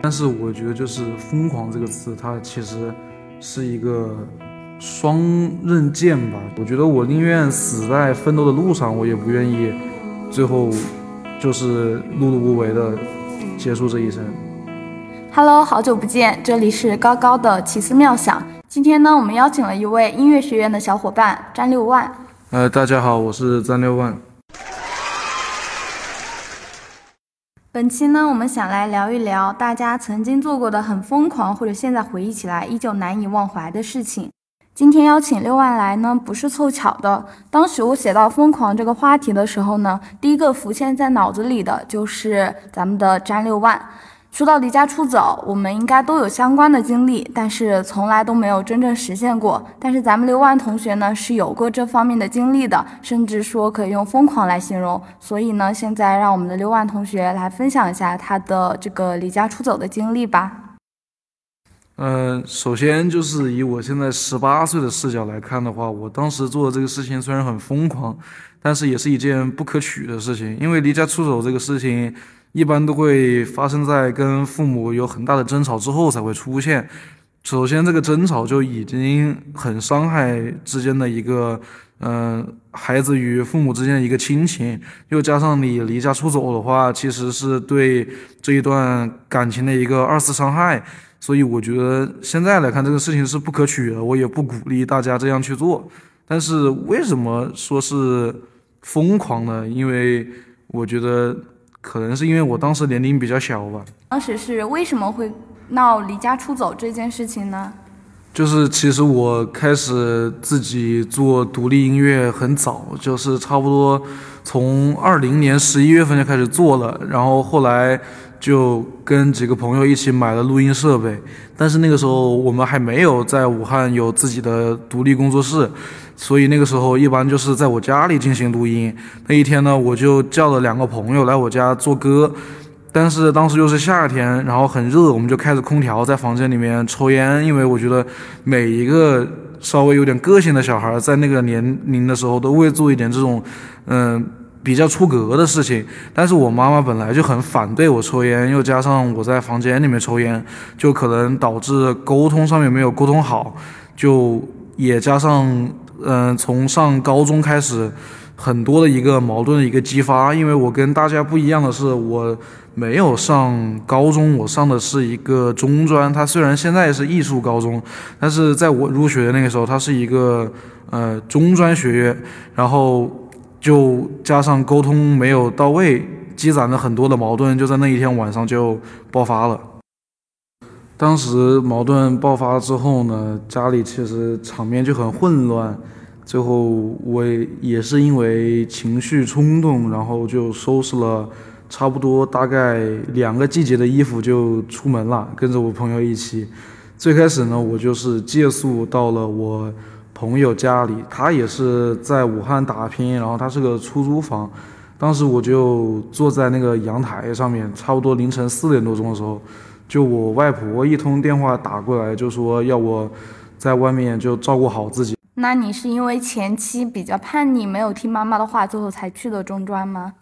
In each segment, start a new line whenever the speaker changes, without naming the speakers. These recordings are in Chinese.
但是我觉得就是“疯狂”这个词，它其实是一个双刃剑吧。我觉得我宁愿死在奋斗的路上，我也不愿意最后就是碌碌无为的结束这一生。
Hello，好久不见，这里是高高的奇思妙想。今天呢，我们邀请了一位音乐学院的小伙伴张六万。
呃，大家好，我是张六万。
本期呢，我们想来聊一聊大家曾经做过的很疯狂，或者现在回忆起来依旧难以忘怀的事情。今天邀请六万来呢，不是凑巧的。当时我写到疯狂这个话题的时候呢，第一个浮现在脑子里的就是咱们的詹六万。说到离家出走，我们应该都有相关的经历，但是从来都没有真正实现过。但是咱们刘万同学呢是有过这方面的经历的，甚至说可以用疯狂来形容。所以呢，现在让我们的刘万同学来分享一下他的这个离家出走的经历吧。
嗯，首先就是以我现在十八岁的视角来看的话，我当时做的这个事情虽然很疯狂，但是也是一件不可取的事情，因为离家出走这个事情。一般都会发生在跟父母有很大的争吵之后才会出现。首先，这个争吵就已经很伤害之间的一个，嗯，孩子与父母之间的一个亲情。又加上你离家出走的话，其实是对这一段感情的一个二次伤害。所以，我觉得现在来看这个事情是不可取的，我也不鼓励大家这样去做。但是，为什么说是疯狂呢？因为我觉得。可能是因为我当时年龄比较小吧。
当时是为什么会闹离家出走这件事情呢？
就是其实我开始自己做独立音乐很早，就是差不多从二零年十一月份就开始做了，然后后来就跟几个朋友一起买了录音设备，但是那个时候我们还没有在武汉有自己的独立工作室。所以那个时候一般就是在我家里进行录音。那一天呢，我就叫了两个朋友来我家做歌，但是当时又是夏天，然后很热，我们就开着空调在房间里面抽烟。因为我觉得每一个稍微有点个性的小孩，在那个年龄的时候都会做一点这种，嗯，比较出格的事情。但是我妈妈本来就很反对我抽烟，又加上我在房间里面抽烟，就可能导致沟通上面没有沟通好，就也加上。嗯，从上高中开始，很多的一个矛盾的一个激发。因为我跟大家不一样的是，我没有上高中，我上的是一个中专。它虽然现在是艺术高中，但是在我入学的那个时候，它是一个呃中专学院。然后就加上沟通没有到位，积攒了很多的矛盾，就在那一天晚上就爆发了。当时矛盾爆发之后呢，家里其实场面就很混乱。最后我也是因为情绪冲动，然后就收拾了差不多大概两个季节的衣服就出门了，跟着我朋友一起。最开始呢，我就是借宿到了我朋友家里，他也是在武汉打拼，然后他是个出租房。当时我就坐在那个阳台上面，差不多凌晨四点多钟的时候。就我外婆一通电话打过来，就说要我在外面就照顾好自己。
那你是因为前期比较叛逆，没有听妈妈的话，最后才去的中专吗？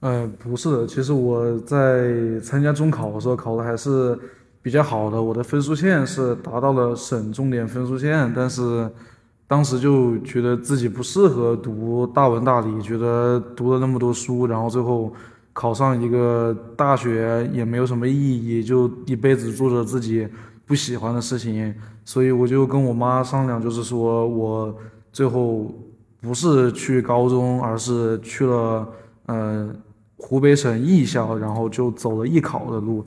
呃，不是的，其实我在参加中考的时候考的还是比较好的，我的分数线是达到了省重点分数线，但是当时就觉得自己不适合读大文大理，觉得读了那么多书，然后最后。考上一个大学也没有什么意义，就一辈子做着自己不喜欢的事情，所以我就跟我妈商量，就是说我最后不是去高中，而是去了呃湖北省艺校，然后就走了艺考的路。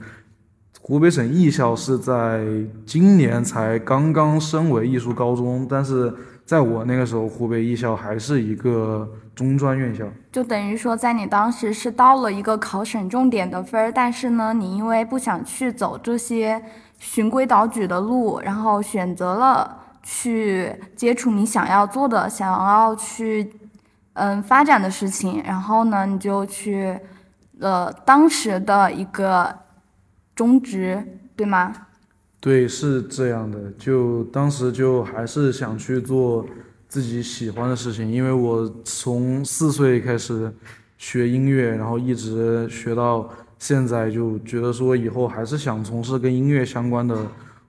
湖北省艺校是在今年才刚刚升为艺术高中，但是。在我那个时候，湖北艺校还是一个中专院校，
就等于说，在你当时是到了一个考省重点的分儿，但是呢，你因为不想去走这些循规蹈矩的路，然后选择了去接触你想要做的、想要去嗯发展的事情，然后呢，你就去了当时的一个中职，对吗？
对，是这样的。就当时就还是想去做自己喜欢的事情，因为我从四岁开始学音乐，然后一直学到现在就觉得说以后还是想从事跟音乐相关的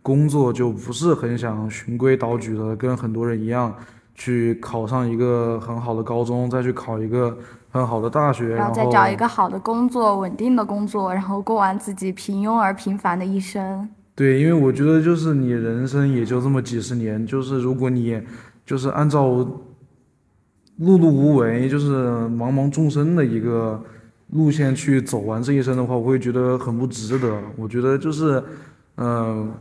工作，就不是很想循规蹈矩的跟很多人一样去考上一个很好的高中，再去考一个很好的大学，然
后再找一个好的工作，稳定的工作，然后过完自己平庸而平凡的一生。
对，因为我觉得就是你人生也就这么几十年，就是如果你就是按照碌碌无为，就是茫茫众生的一个路线去走完这一生的话，我会觉得很不值得。我觉得就是，嗯，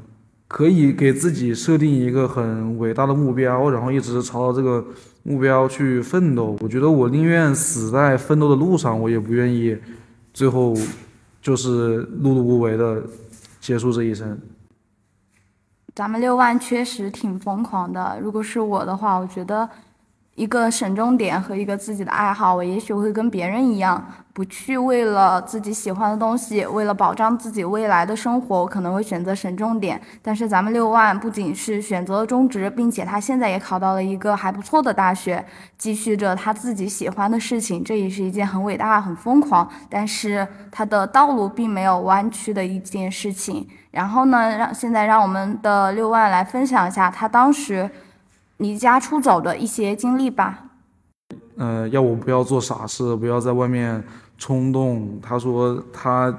可以给自己设定一个很伟大的目标，然后一直朝着这个目标去奋斗。我觉得我宁愿死在奋斗的路上，我也不愿意最后就是碌碌无为的。结束这一生，
咱们六万确实挺疯狂的。如果是我的话，我觉得。一个省重点和一个自己的爱好，我也许会跟别人一样，不去为了自己喜欢的东西，为了保障自己未来的生活，我可能会选择省重点。但是咱们六万不仅是选择了中职，并且他现在也考到了一个还不错的大学，继续着他自己喜欢的事情，这也是一件很伟大、很疯狂，但是他的道路并没有弯曲的一件事情。然后呢，让现在让我们的六万来分享一下他当时。离家出走的一些经历吧。
嗯，要我不要做傻事，不要在外面冲动。他说他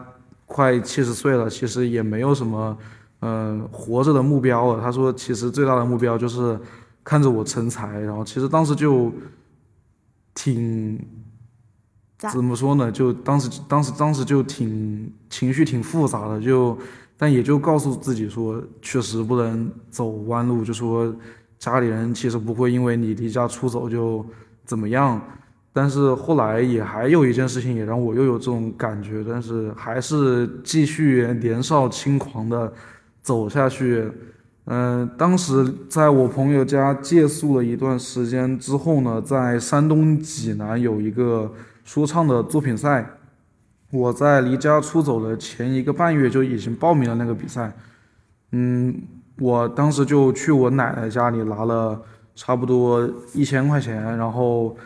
快七十岁了，其实也没有什么呃活着的目标了。他说其实最大的目标就是看着我成才。然后其实当时就挺怎么说呢？就当时当时当时就挺情绪挺复杂的。就但也就告诉自己说，确实不能走弯路。就说。家里人其实不会因为你离家出走就怎么样，但是后来也还有一件事情也让我又有这种感觉，但是还是继续年少轻狂的走下去。嗯，当时在我朋友家借宿了一段时间之后呢，在山东济南有一个说唱的作品赛，我在离家出走的前一个半月就已经报名了那个比赛。嗯。我当时就去我奶奶家里拿了差不多一千块钱，然后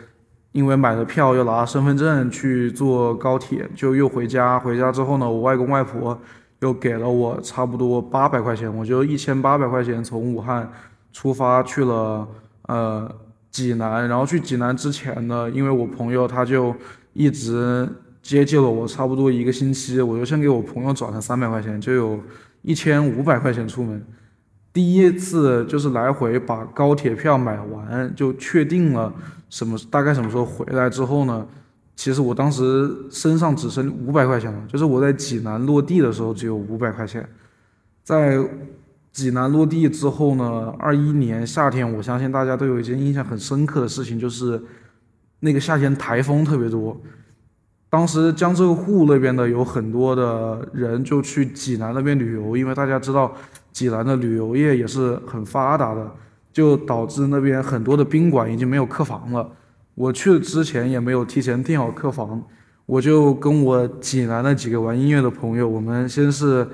因为买了票又拿身份证去坐高铁，就又回家。回家之后呢，我外公外婆又给了我差不多八百块钱，我就一千八百块钱从武汉出发去了呃济南。然后去济南之前呢，因为我朋友他就一直接济了我差不多一个星期，我就先给我朋友转了三百块钱，就有一千五百块钱出门。第一次就是来回把高铁票买完，就确定了什么大概什么时候回来之后呢？其实我当时身上只剩五百块钱了，就是我在济南落地的时候只有五百块钱。在济南落地之后呢，二一年夏天，我相信大家都有一件印象很深刻的事情，就是那个夏天台风特别多。当时江浙沪那边的有很多的人就去济南那边旅游，因为大家知道。济南的旅游业也是很发达的，就导致那边很多的宾馆已经没有客房了。我去之前也没有提前订好客房，我就跟我济南的几个玩音乐的朋友，我们先是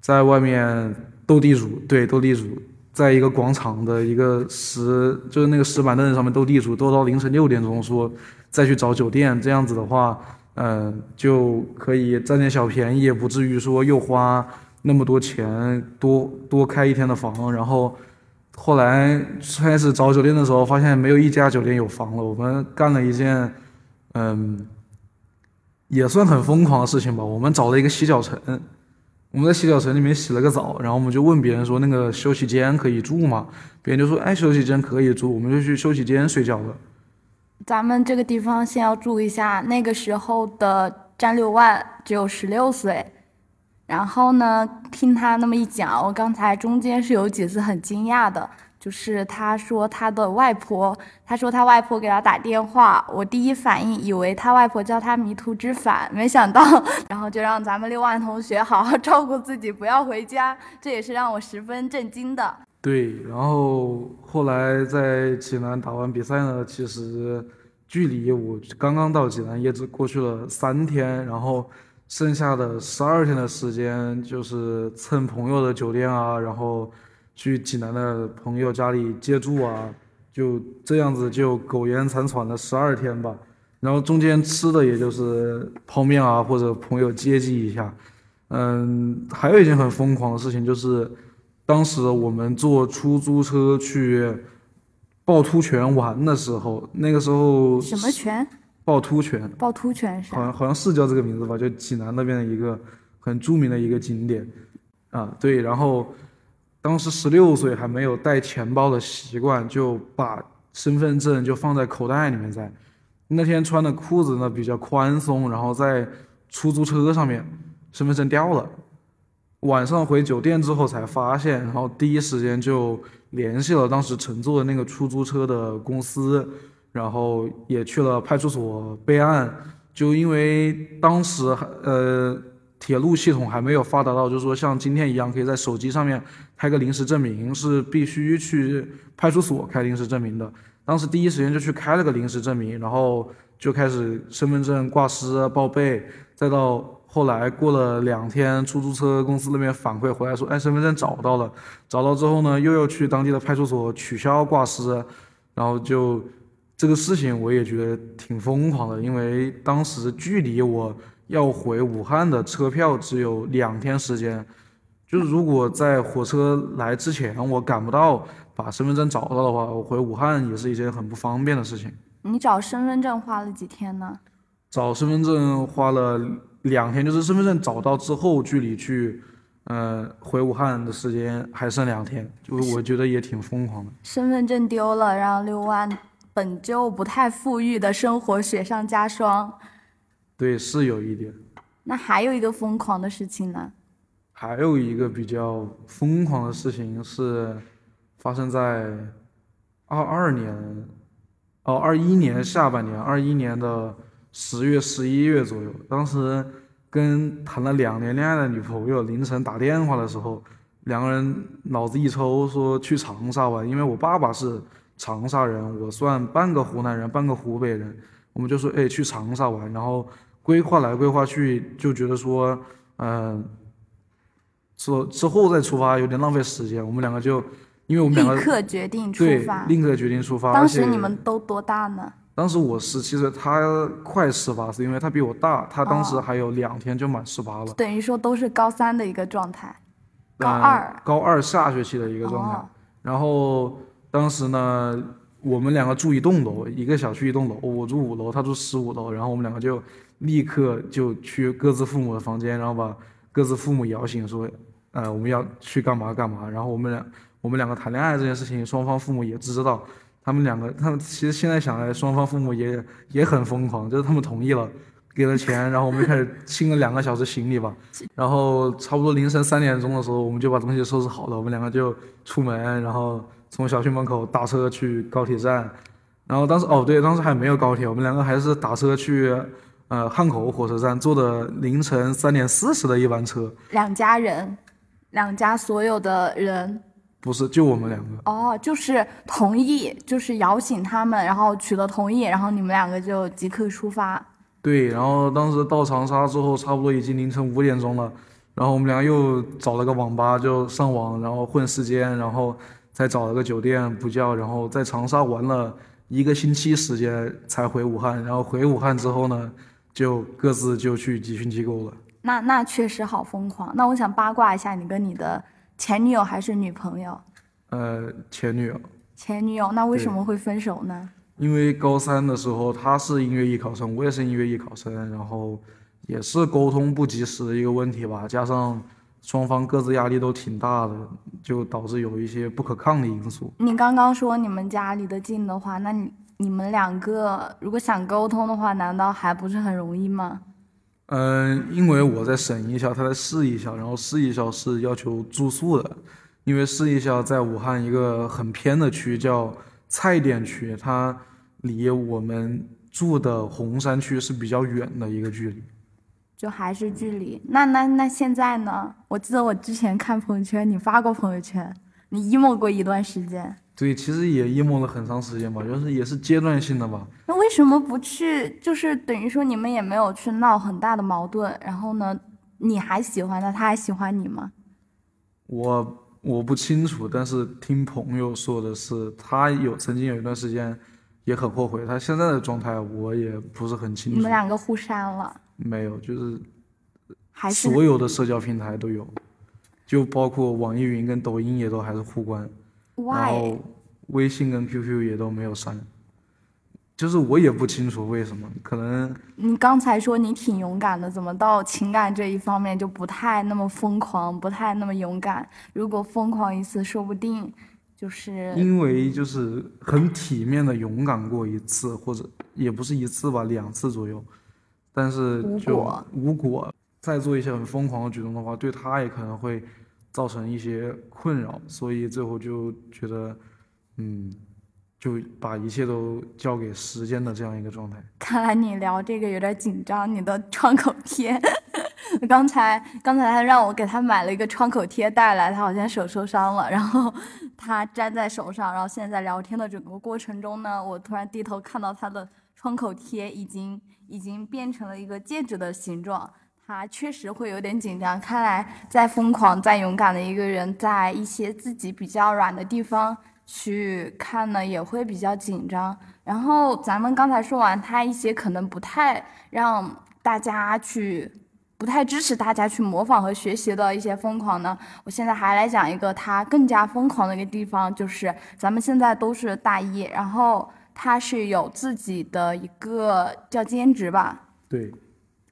在外面斗地主，对，斗地主，在一个广场的一个石，就是那个石板凳上面斗地主，斗到凌晨六点钟，说再去找酒店，这样子的话，嗯，就可以占点小便宜，也不至于说又花。那么多钱，多多开一天的房，然后后来开始找酒店的时候，发现没有一家酒店有房了。我们干了一件，嗯，也算很疯狂的事情吧。我们找了一个洗脚城，我们在洗脚城里面洗了个澡，然后我们就问别人说：“那个休息间可以住吗？”别人就说：“哎，休息间可以住。”我们就去休息间睡觉了。
咱们这个地方先要注意一下，那个时候的张六万只有十六岁。然后呢，听他那么一讲，我刚才中间是有几次很惊讶的，就是他说他的外婆，他说他外婆给他打电话，我第一反应以为他外婆叫他迷途知返，没想到，然后就让咱们六万同学好好照顾自己，不要回家，这也是让我十分震惊的。
对，然后后来在济南打完比赛呢，其实距离我刚刚到济南也只过去了三天，然后。剩下的十二天的时间，就是蹭朋友的酒店啊，然后去济南的朋友家里借住啊，就这样子就苟延残喘了十二天吧。然后中间吃的也就是泡面啊，或者朋友接济一下。嗯，还有一件很疯狂的事情就是，当时我们坐出租车去趵突泉玩的时候，那个时候
什么泉？
趵突泉。
趵突泉是？
好像好像是叫这个名字吧，就济南那边的一个很著名的一个景点。啊，对，然后当时十六岁还没有带钱包的习惯，就把身份证就放在口袋里面在。那天穿的裤子呢比较宽松，然后在出租车上面。身份证掉了，晚上回酒店之后才发现，然后第一时间就联系了当时乘坐的那个出租车的公司，然后也去了派出所备案。就因为当时呃铁路系统还没有发达到，就是说像今天一样可以在手机上面开个临时证明，是必须去派出所开临时证明的。当时第一时间就去开了个临时证明，然后就开始身份证挂失报备，再到。后来过了两天，出租车公司那边反馈回来说，哎，身份证找到了。找到之后呢，又要去当地的派出所取消挂失，然后就这个事情我也觉得挺疯狂的，因为当时距离我要回武汉的车票只有两天时间，就是如果在火车来之前我赶不到把身份证找到的话，我回武汉也是一件很不方便的事情。
你找身份证花了几天呢？
找身份证花了。两天就是身份证找到之后，距离去，呃，回武汉的时间还剩两天，就我觉得也挺疯狂的。
身份证丢了，然后六万本就不太富裕的生活雪上加霜。
对，是有一点。
那还有一个疯狂的事情呢？
还有一个比较疯狂的事情是发生在二二年，哦，二一年下半年，二一年的。十月、十一月左右，当时跟谈了两年恋爱的女朋友凌晨打电话的时候，两个人脑子一抽，说去长沙玩。因为我爸爸是长沙人，我算半个湖南人，半个湖北人，我们就说，哎，去长沙玩。然后规划来规划去，就觉得说，嗯，说之后再出发有点浪费时间。我们两个就，因为我们两个
立刻决定出发，
立刻决定出发。
当时你们都多大呢？
当时我十七岁，他快十八岁，因为他比我大，他当时还有两天就满十八了。
等于说都是高三的一个状态，高二，
高二下学期的一个状态。然后当时呢，我们两个住一栋楼，一个小区一栋楼，我住五楼，他住十五楼。然后我们两个就立刻就去各自父母的房间，然后把各自父母摇醒，说，呃，我们要去干嘛干嘛。然后我们俩，我们两个谈恋爱这件事情，双方父母也知道。他们两个，他们其实现在想来，双方父母也也很疯狂，就是他们同意了，给了钱，然后我们就开始清了两个小时行李吧，然后差不多凌晨三点钟的时候，我们就把东西收拾好了，我们两个就出门，然后从小区门口打车去高铁站，然后当时哦对，当时还没有高铁，我们两个还是打车去，呃汉口火车站坐的凌晨三点四十的一班车，
两家人，两家所有的人。
不是，就我们两个
哦，就是同意，就是摇醒他们，然后取得同意，然后你们两个就即刻出发。
对，然后当时到长沙之后，差不多已经凌晨五点钟了，然后我们俩又找了个网吧就上网，然后混时间，然后再找了个酒店补觉，然后在长沙玩了一个星期时间才回武汉，然后回武汉之后呢，就各自就去集训机构了。
那那确实好疯狂。那我想八卦一下，你跟你的。前女友还是女朋友？
呃，前女友。
前女友，那为什么会分手呢？
因为高三的时候，她是音乐艺考生，我也是音乐艺考生，然后也是沟通不及时的一个问题吧，加上双方各自压力都挺大的，就导致有一些不可抗的因素。
你刚刚说你们家离得近的话，那你你们两个如果想沟通的话，难道还不是很容易吗？
嗯，因为我在省一校，他在市一校，然后市一校是要求住宿的，因为市一校在武汉一个很偏的区叫蔡甸区，它离我们住的洪山区是比较远的一个距离，
就还是距离。那那那现在呢？我记得我之前看朋友圈，你发过朋友圈，你 emo 过一段时间。
对，其实也 emo 了很长时间吧，就是也是阶段性的吧。
那为什么不去？就是等于说你们也没有去闹很大的矛盾，然后呢，你还喜欢他，他还喜欢你吗？
我我不清楚，但是听朋友说的是，他有曾经有一段时间也很后悔。他现在的状态我也不是很清楚。
你们两个互删了？
没有，就是
还是
所有的社交平台都有，就包括网易云跟抖音也都还是互关，然？后微信跟 QQ 也都没有删。就是我也不清楚为什么，可能
你刚才说你挺勇敢的，怎么到情感这一方面就不太那么疯狂，不太那么勇敢？如果疯狂一次，说不定就是
因为就是很体面的勇敢过一次，或者也不是一次吧，两次左右，但是就
无果。
再做一些很疯狂的举动的话，对他也可能会造成一些困扰，所以最后就觉得，嗯，就把一切都交给时间的这样一个状态。
看来你聊这个有点紧张，你的创口贴。刚才刚才他让我给他买了一个创口贴带来，他好像手受伤了，然后他粘在手上，然后现在聊天的整个过程中呢，我突然低头看到他的创口贴已经已经变成了一个戒指的形状，他确实会有点紧张。看来再疯狂再勇敢的一个人，在一些自己比较软的地方去看呢，也会比较紧张。然后咱们刚才说完他一些可能不太让大家去。不太支持大家去模仿和学习的一些疯狂呢，我现在还来讲一个他更加疯狂的一个地方，就是咱们现在都是大一，然后他是有自己的一个叫兼职吧，
对，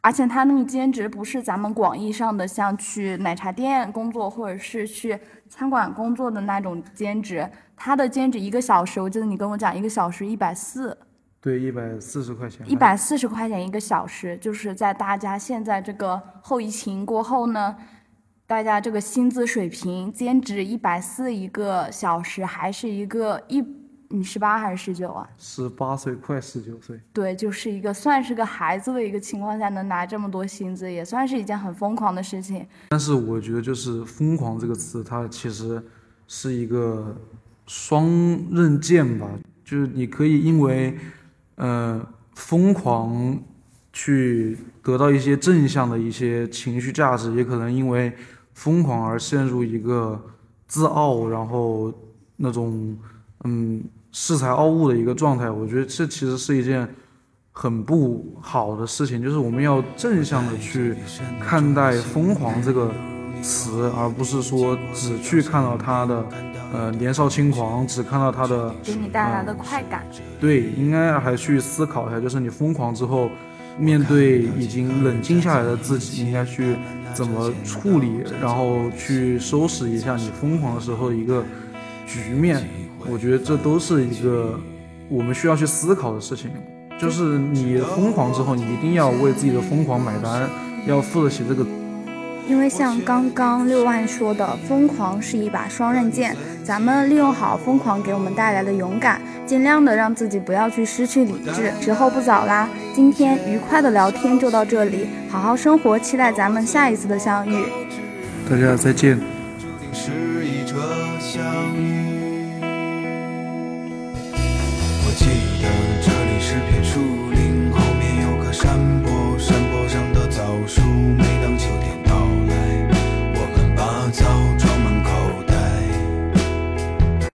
而且他那个兼职不是咱们广义上的像去奶茶店工作或者是去餐馆工作的那种兼职，他的兼职一个小时，我记得你跟我讲一个小时一百四，
对，一百四十块钱，
一百四十块钱一个小时，就是在大家现在这个后疫情过后呢，大家这个薪资水平，兼职一百四一个小时，还是一个一，你十八还是十九啊？
十八岁快十九岁，
对，就是一个算是个孩子的一个情况下能拿这么多薪资，也算是一件很疯狂的事情。
但是我觉得就是“疯狂”这个词，它其实是一个双刃剑吧，就是你可以因为呃疯狂去得到一些正向的一些情绪价值，也可能因为疯狂而陷入一个自傲，然后那种嗯恃才傲物的一个状态。我觉得这其实是一件很不好的事情，就是我们要正向的去看待“疯狂”这个词，而不是说只去看到他的呃年少轻狂，只看到他的
给你带来的快感。
对，应该还去思考一下，就是你疯狂之后，面对已经冷静下来的自己，应该去怎么处理，然后去收拾一下你疯狂的时候一个局面。我觉得这都是一个我们需要去思考的事情。就是你疯狂之后，你一定要为自己的疯狂买单，要付得起这个。
因为像刚刚六万说的，疯狂是一把双刃剑，咱们利用好疯狂给我们带来的勇敢，尽量的让自己不要去失去理智。时候不早啦，今天愉快的聊天就到这里，好好生活，期待咱们下一次的相遇。
大家再见。
是